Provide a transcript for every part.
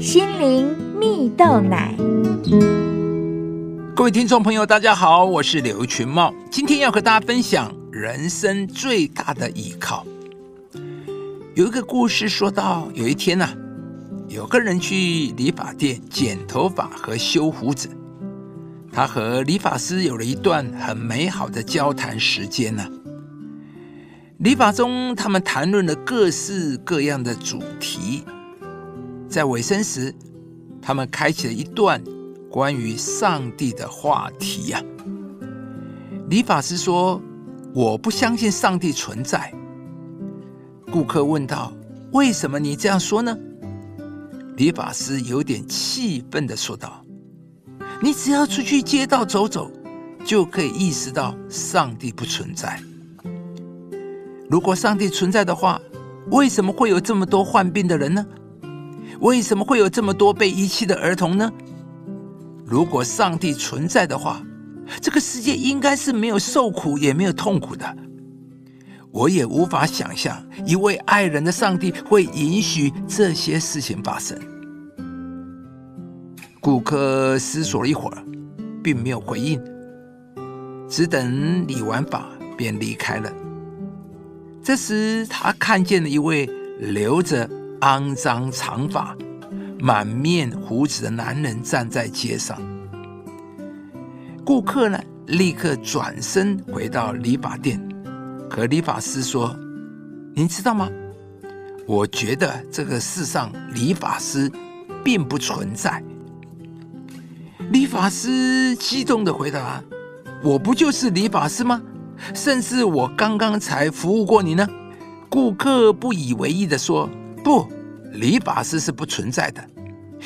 心灵蜜豆奶。各位听众朋友，大家好，我是刘群茂，今天要和大家分享人生最大的依靠。有一个故事说到，有一天呢、有个人去理发店剪头发和修胡子，他和理发师有了一段很美好的交谈时间呢、理发中，他们谈论了各式各样的主题，在尾声时，他们开启了一段关于上帝的话题呀、理发师说：“我不相信上帝存在。”顾客问道：“为什么你这样说呢？”理发师有点气愤的说道：“你只要出去街道走走，就可以意识到上帝不存在。如果上帝存在的话，为什么会有这么多患病的人呢？为什么会有这么多被遗弃的儿童呢？如果上帝存在的话，这个世界应该是没有受苦也没有痛苦的。我也无法想象一位爱人的上帝会允许这些事情发生。顾客思索了一会儿，并没有回应，只等理完发便离开了。这时，他看见了一位留着肮脏长发、满面胡子的男人站在街上。顾客呢，立刻转身回到理发店，和理发师说：“您知道吗？我觉得这个世上理发师并不存在。”理发师激动的回答：“我不就是理发师吗？甚至我刚刚才服务过你呢。”顾客不以为意的说：“不，理发师是不存在的，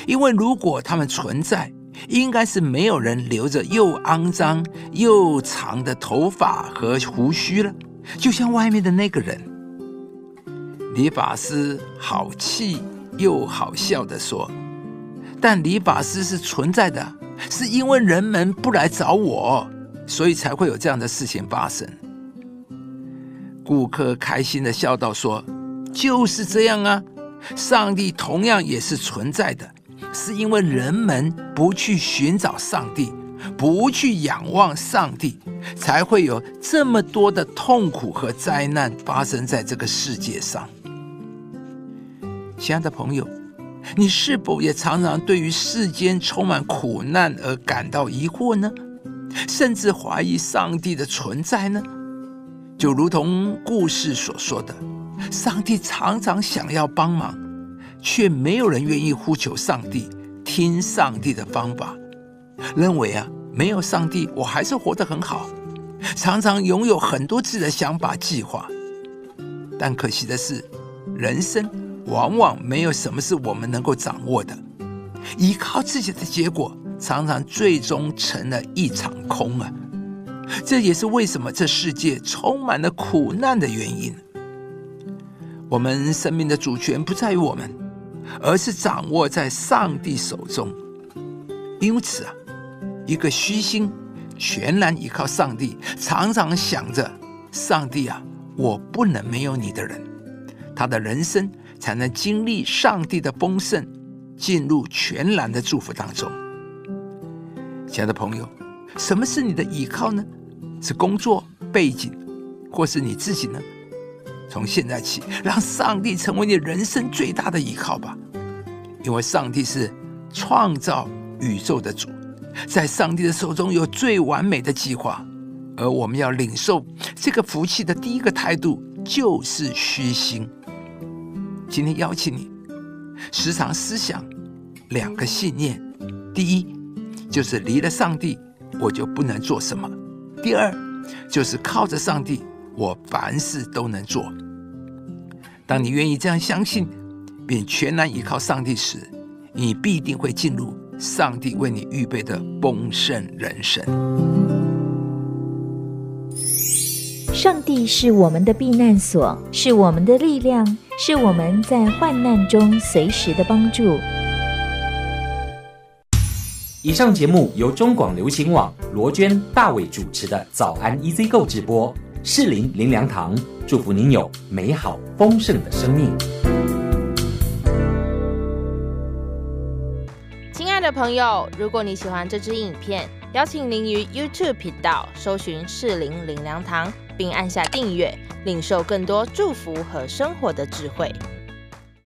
因为如果他们存在，应该是没有人留着又肮脏又长的头发和胡须了，就像外面的那个人。”理发师好气又好笑的说：“但理发师是存在的，是因为人们不来找我，所以才会有这样的事情发生。”顾客开心的笑道：“说，就是这样啊，上帝同样也是存在的，是因为人们不去寻找上帝，不去仰望上帝，才会有这么多的痛苦和灾难发生在这个世界上。”亲爱的朋友，你是否也常常对于世间充满苦难而感到疑惑呢？甚至怀疑上帝的存在呢？就如同故事所说的，上帝常常想要帮忙，却没有人愿意呼求上帝，听上帝的方法，认为啊，没有上帝，我还是活得很好，常常拥有很多自己的想法计划。但可惜的是，人生往往没有什么是我们能够掌握的，依靠自己的结果，常常最终成了一场空啊。这也是为什么这世界充满了苦难的原因。我们生命的主权不在于我们，而是掌握在上帝手中。因此啊，一个虚心、全然依靠上帝，常常想着上帝啊，我不能没有你的人，他的人生才能经历上帝的丰盛，进入全然的祝福当中。亲爱的朋友。什么是你的依靠呢？是工作背景，或是你自己呢？从现在起，让上帝成为你人生最大的依靠吧，因为上帝是创造宇宙的主，在上帝的手中有最完美的计划，而我们要领受这个福气的第一个态度就是虚心。今天邀请你时常思想两个信念：第一，就是离了上帝。我就不能做什么。第二，就是靠着上帝，我凡事都能做。当你愿意这样相信，并全然依靠上帝时，你必定会进入上帝为你预备的丰盛人生。上帝是我们的避难所，是我们的力量，是我们在患难中随时的帮助。以上节目由中广流行网罗娟、大伟主持的《早安 EZ 购》直播，士林林良堂祝福您有美好丰盛的生命。亲爱的朋友，如果你喜欢这支影片，邀请您于 YouTube 频道搜寻“士林林良堂”，并按下订阅，领受更多祝福和生活的智慧。